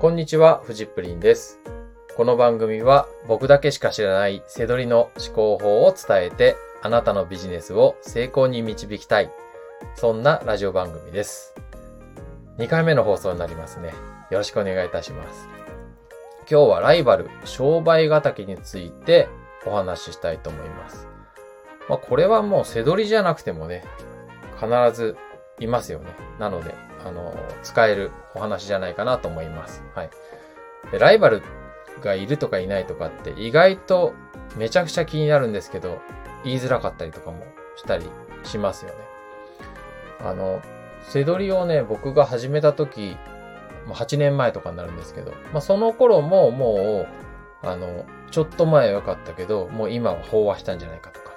こんにちは、フジプリンです。この番組は僕だけしか知らないセドリの思考法を伝えてあなたのビジネスを成功に導きたい。そんなラジオ番組です。2回目の放送になりますね。よろしくお願いいたします。今日はライバル、商売敵についてお話ししたいと思います。まあこれはもうセドリじゃなくてもね、必ずいますよね。なので、あの、使えるお話じゃないかなと思います。はい。でライバルがいるとかいないとかって意外とめちゃくちゃ気になるんですけど、言いづらかったりとかもしたりしますよね。あの、セドリをね、僕が始めた時、8年前とかになるんですけど、まあその頃ももう、あの、ちょっと前は良かったけど、もう今は飽和したんじゃないかとか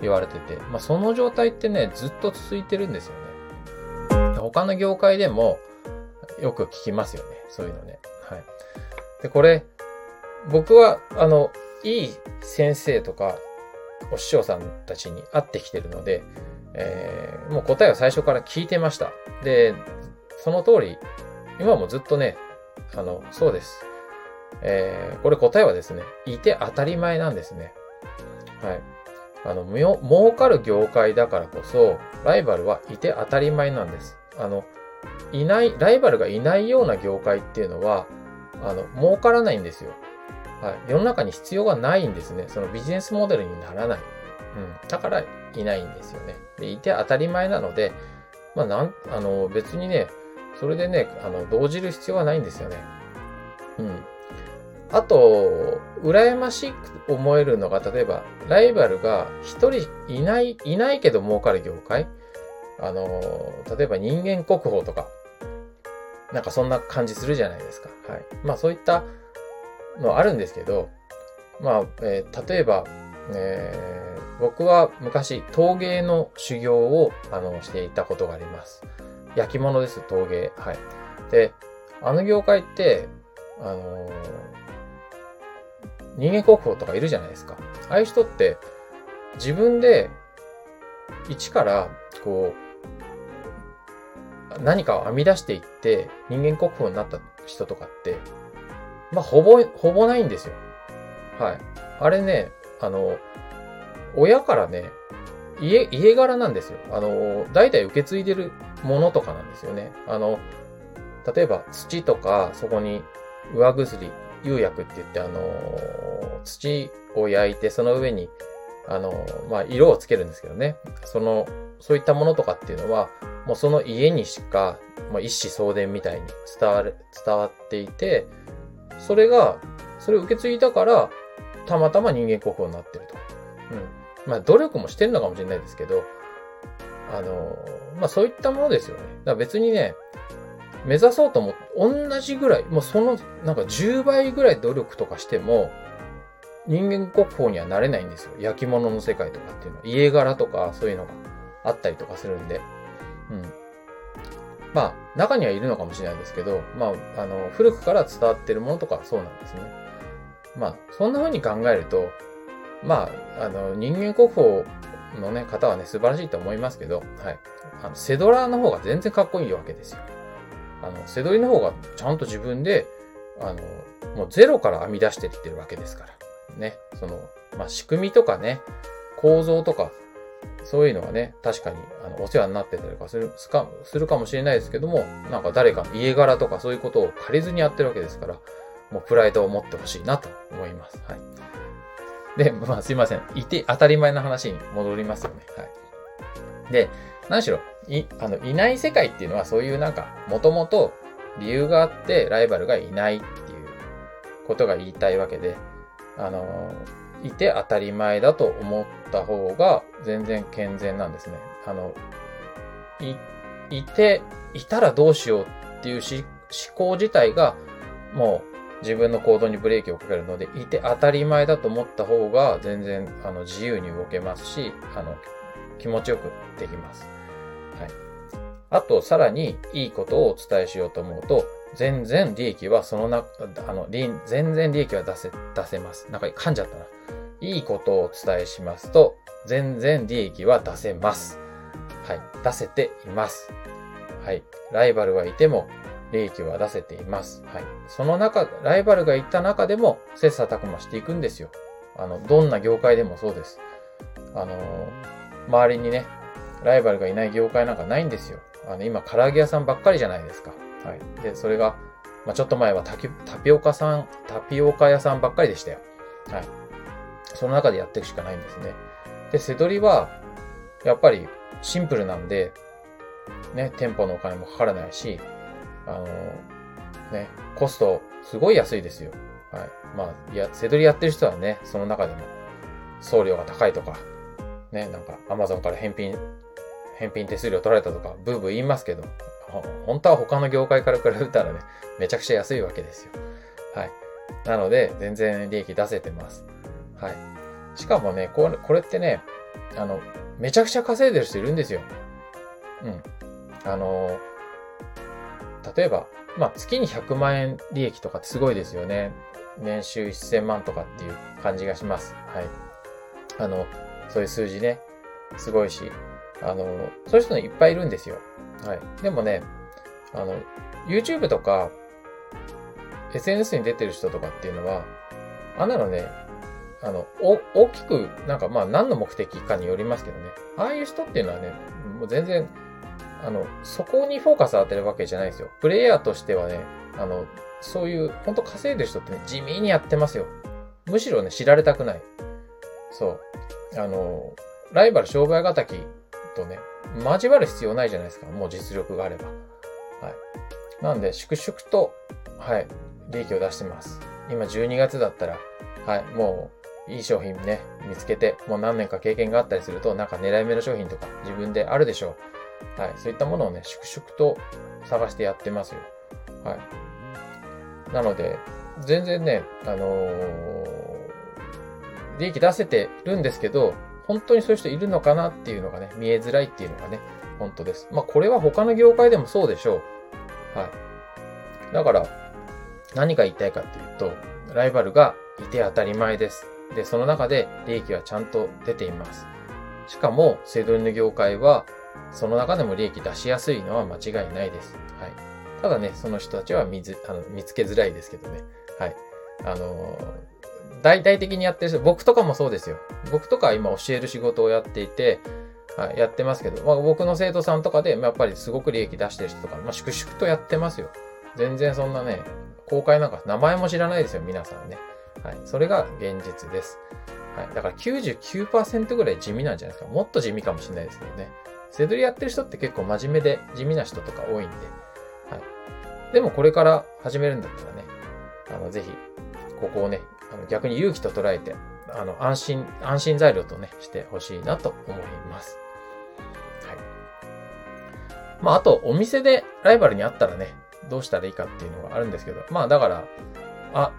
言われてて、まあその状態ってね、ずっと続いてるんですよね。他の業界でもよく聞きますよね。そういうのね。はい。で、これ、僕は、あの、いい先生とか、お師匠さんたちに会ってきてるので、えーもう答えを最初から聞いてました。で、その通り、今もずっとね、あの、そうです。えーこれ答えはですね、いて当たり前なんですね。はい。あの、儲かる業界だからこそ、ライバルはいて当たり前なんです。あの、いない、ライバルがいないような業界っていうのは、あの、儲からないんですよ。はい。世の中に必要がないんですね。そのビジネスモデルにならない。うん。だから、いないんですよね。で、いて当たり前なので、まあ、なん、あの、別にね、それでね、あの、動じる必要はないんですよね。うん。あと、羨ましく思えるのが、例えば、ライバルが一人いない、いないけど儲かる業界あの、例えば人間国宝とか、なんかそんな感じするじゃないですか。はい。まあそういったのあるんですけど、まあ、えー例えば、えー僕は昔陶芸の修行をあのしていたことがあります。焼き物です、陶芸。はい。で、あの業界って、あのー人間国宝とかいるじゃないですか。ああいう人って自分で一からこう何かを編み出していって人間国宝になった人とかって、まあほぼ、ほぼないんですよ。はい。あれね、あの、親からね、家、家柄なんですよ。あの、代々受け継いでるものとかなんですよね。あの、例えば土とか、そこに上薬、釉薬って言って、あの、土を焼いて、その上に、あの、まあ、色をつけるんですけどね。その、そういったものとかっていうのは、もうその家にしか、もう一子相伝みたいに伝わる、伝わっていて、それが、それを受け継いだから、たまたま人間国宝になってると。うん。まあ、努力もしてるのかもしれないですけど、あの、まあ、そういったものですよね。だから別にね、目指そうと思って、同じぐらい、もうその、なんか10倍ぐらい努力とかしても、人間国宝にはなれないんですよ。焼き物の世界とかっていうのは。家柄とかそういうのがあったりとかするんで。うん。まあ、中にはいるのかもしれないですけど、まあ、あの、古くから伝わってるものとかそうなんですね。まあ、そんな風に考えると、まあ、あの、人間国宝のね、方はね、素晴らしいと思いますけど、はい。あの、セドラーの方が全然かっこいいわけですよ。あの、セドリの方がちゃんと自分で、あの、もうゼロから編み出していってるわけですから。ね。その、まあ、仕組みとかね、構造とか、そういうのはね、確かに、あの、お世話になってたりとかする、すか、するかもしれないですけども、なんか誰かの家柄とかそういうことを借りずにやってるわけですから、もうプライドを持ってほしいなと思います。はい。で、まあすいません。いて当たり前の話に戻りますよね。はい。で、何しろ、い、あの、いない世界っていうのはそういうなんか、もともと理由があってライバルがいないっていうことが言いたいわけで、あの、いて当たり前だと思った方が全然健全なんですね。あの、い、いて、いたらどうしようっていう思考自体がもう自分の行動にブレーキをかけるので、いて当たり前だと思った方が全然あの自由に動けますし、あの、気持ちよくできます。はい。あと、さらにいいことをお伝えしようと思うと、全然利益はそのな、あの、り全然利益は出せ、出せます。なんか噛んじゃったな。いいことをお伝えしますと、全然利益は出せます。はい。出せています。はい。ライバルはいても、利益は出せています。はい。その中、ライバルがいた中でも、切磋琢磨していくんですよ。あの、どんな業界でもそうです。あの周りにね、ライバルがいない業界なんかないんですよ。あの、今、唐揚げ屋さんばっかりじゃないですか。はい。で、それが、まあ、ちょっと前はタピオカさん、タピオカ屋さんばっかりでしたよ。はい。その中でやっていくしかないんですね。で、セドリは、やっぱりシンプルなんで、ね、店舗のお金もかからないし、あの、ね、コストすごい安いですよ。はい。まあ、や、セドリやってる人はね、その中でも送料が高いとか、ね、なんか Amazon から返品、返品手数料取られたとか、ブーブー言いますけど、本当は他の業界から比べたらね、めちゃくちゃ安いわけですよ。はい。なので、全然利益出せてます。はい。しかもね、これ、これってね、あの、めちゃくちゃ稼いでる人いるんですよ。うん。あの、例えば、まあ、月に100万円利益とかってすごいですよね。年収1000万とかっていう感じがします。はい。あの、そういう数字ね、すごいし、あの、そういう人いっぱいいるんですよ。はい。でもね、あの、YouTube とか、SNS に出てる人とかっていうのは、あんなのね、あの、大きく、なんかまあ何の目的かによりますけどね。ああいう人っていうのはね、もう全然、あの、そこにフォーカス当てるわけじゃないですよ。プレイヤーとしてはね、あの、そういう、ほんと稼いでる人ってね、地味にやってますよ。むしろね、知られたくない。そう。あの、ライバル商売敵とね、交わる必要ないじゃないですか。もう実力があれば。はい。なんで、粛々と、はい、利益を出してます。今12月だったら、はい、もういい商品ね、見つけて、もう何年か経験があったりすると、なんか狙い目の商品とか自分であるでしょう。はい。そういったものをね、粛々と探してやってますよ。はい。なので、全然ね、あのー、利益出せてるんですけど、本当にそういう人いるのかなっていうのがね、見えづらいっていうのがね、本当です。まあ、これは他の業界でもそうでしょう。はい。だから、何が言いたいかっていうと、ライバルがいて当たり前です。で、その中で利益はちゃんと出ています。しかも、セドリの業界は、その中でも利益出しやすいのは間違いないです。はい。ただね、その人たちは見あの見つけづらいですけどね。はい。あのー、大々的にやってる人、僕とかもそうですよ。僕とか今教える仕事をやっていて、はい、やってますけど、まあ、僕の生徒さんとかで、まあやっぱりすごく利益出してる人とか、まあ、粛々とやってますよ。全然そんなね、公開なんか名前も知らないですよ、皆さんね。はい。それが現実です。はい。だから99%ぐらい地味なんじゃないですか。もっと地味かもしれないですけどね。セドリやってる人って結構真面目で地味な人とか多いんで。はい。でもこれから始めるんだったらね、あの、ぜひ、ここをね、あの逆に勇気と捉えて、あの、安心、安心材料とね、してほしいなと思います。はい。まあ、あと、お店でライバルに会ったらね、どうしたらいいかっていうのがあるんですけど、まあ、だから、あ、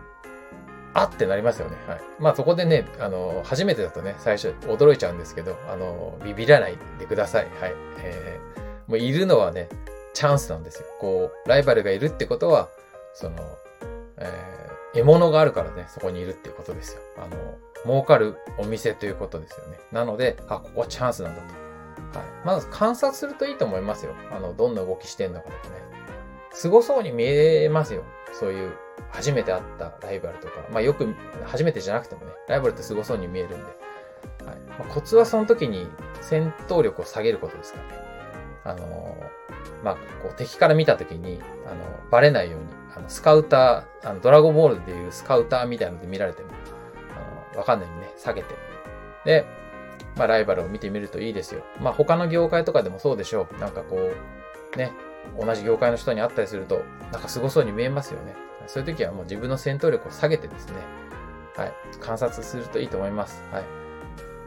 あってなりますよね。はい。まあそこでね、あの、初めてだとね、最初驚いちゃうんですけど、あの、ビビらないでください。はい。えー、もういるのはね、チャンスなんですよ。こう、ライバルがいるってことは、その、えー、獲物があるからね、そこにいるっていうことですよ。あの、儲かるお店ということですよね。なので、あ、ここはチャンスなんだと。はい。まず観察するといいと思いますよ。あの、どんな動きしてんのかとかね。凄そうに見えますよ。そういう初めて会ったライバルとか、まあよく、初めてじゃなくてもね、ライバルって凄そうに見えるんで、はいまあ、コツはその時に戦闘力を下げることですからね。あの、まあ、こう敵から見た時に、あの、バレないように、あの、スカウター、あの、ドラゴンボールでいうスカウターみたいなので見られても、あの、わかんないようにね、下げて。で、まあ、ライバルを見てみるといいですよ。まあ、他の業界とかでもそうでしょう。なんかこう、ね、同じ業界の人に会ったりすると、なんか凄そうに見えますよね。そういう時はもう自分の戦闘力を下げてですね、はい、観察するといいと思います。はい。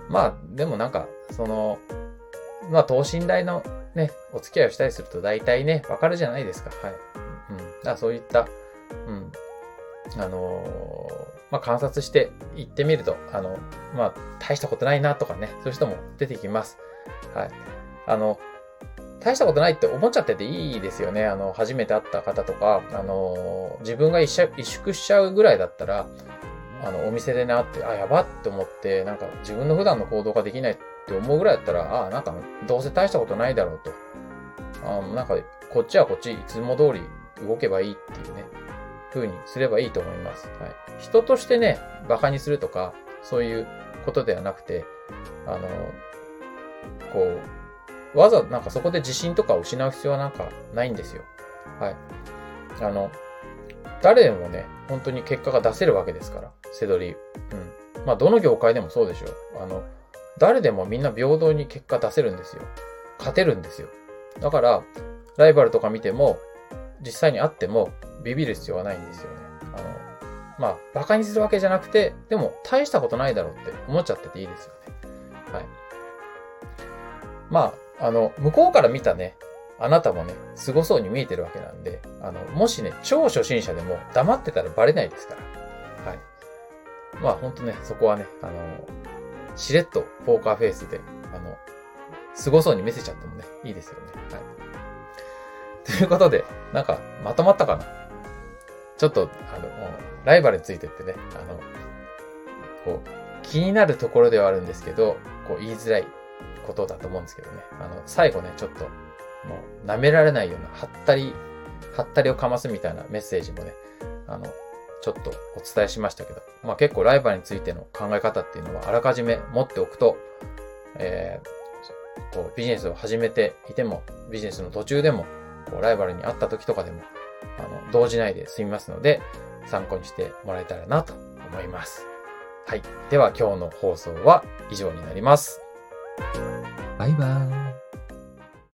まあ、でもなんか、その、まあ、等身大のね、お付き合いをしたりすると大体ね、わかるじゃないですか。はい。うん。だからそういった、うん。あのー、まあ、観察して行ってみると、あの、まあ、大したことないなとかね、そういう人も出てきます。はい。あの、大したことないって思っちゃってていいですよね。あの、初めて会った方とか、あの、自分が萎縮しちゃうぐらいだったら、あの、お店でね、会って、あ、やばって思って、なんか自分の普段の行動ができないって思うぐらいだったら、ああ、なんかどうせ大したことないだろうと。ああなんか、こっちはこっち、いつも通り動けばいいっていうね、風にすればいいと思います。はい。人としてね、馬鹿にするとか、そういうことではなくて、あの、こう、わざなんかそこで自信とかを失う必要はなんかないんですよ。はい。あの、誰でもね、本当に結果が出せるわけですから、セドリ。うん。まあ、どの業界でもそうでしょう。あの、誰でもみんな平等に結果出せるんですよ。勝てるんですよ。だから、ライバルとか見ても、実際に会ってもビビる必要はないんですよね。あの、まあ、馬鹿にするわけじゃなくて、でも大したことないだろうって思っちゃってていいですよね。はい。まあ、あの、向こうから見たね、あなたもね、凄そうに見えてるわけなんで、あの、もしね、超初心者でも黙ってたらバレないですから。はい。まあ、ほんとね、そこはね、あの、しれっとポーカーフェイスで、あの、凄そうに見せちゃってもね、いいですよね。はい。ということで、なんか、まとまったかな？ちょっと、あの、ライバルについてってね、あの、こう、気になるところではあるんですけど、こう、言いづらいことだと思うんですけどね。あの、最後ね、ちょっと、もう、舐められないような、はったり、はったりをかますみたいなメッセージもね、あの、ちょっとお伝えしましたけど、まあ結構ライバルについての考え方っていうのはあらかじめ持っておくと、えー、こうビジネスを始めていても、ビジネスの途中でも、こうライバルに会った時とかでも、あの、動じないで済みますので、参考にしてもらえたらなと思います。はい。では今日の放送は以上になります。バイバーイ。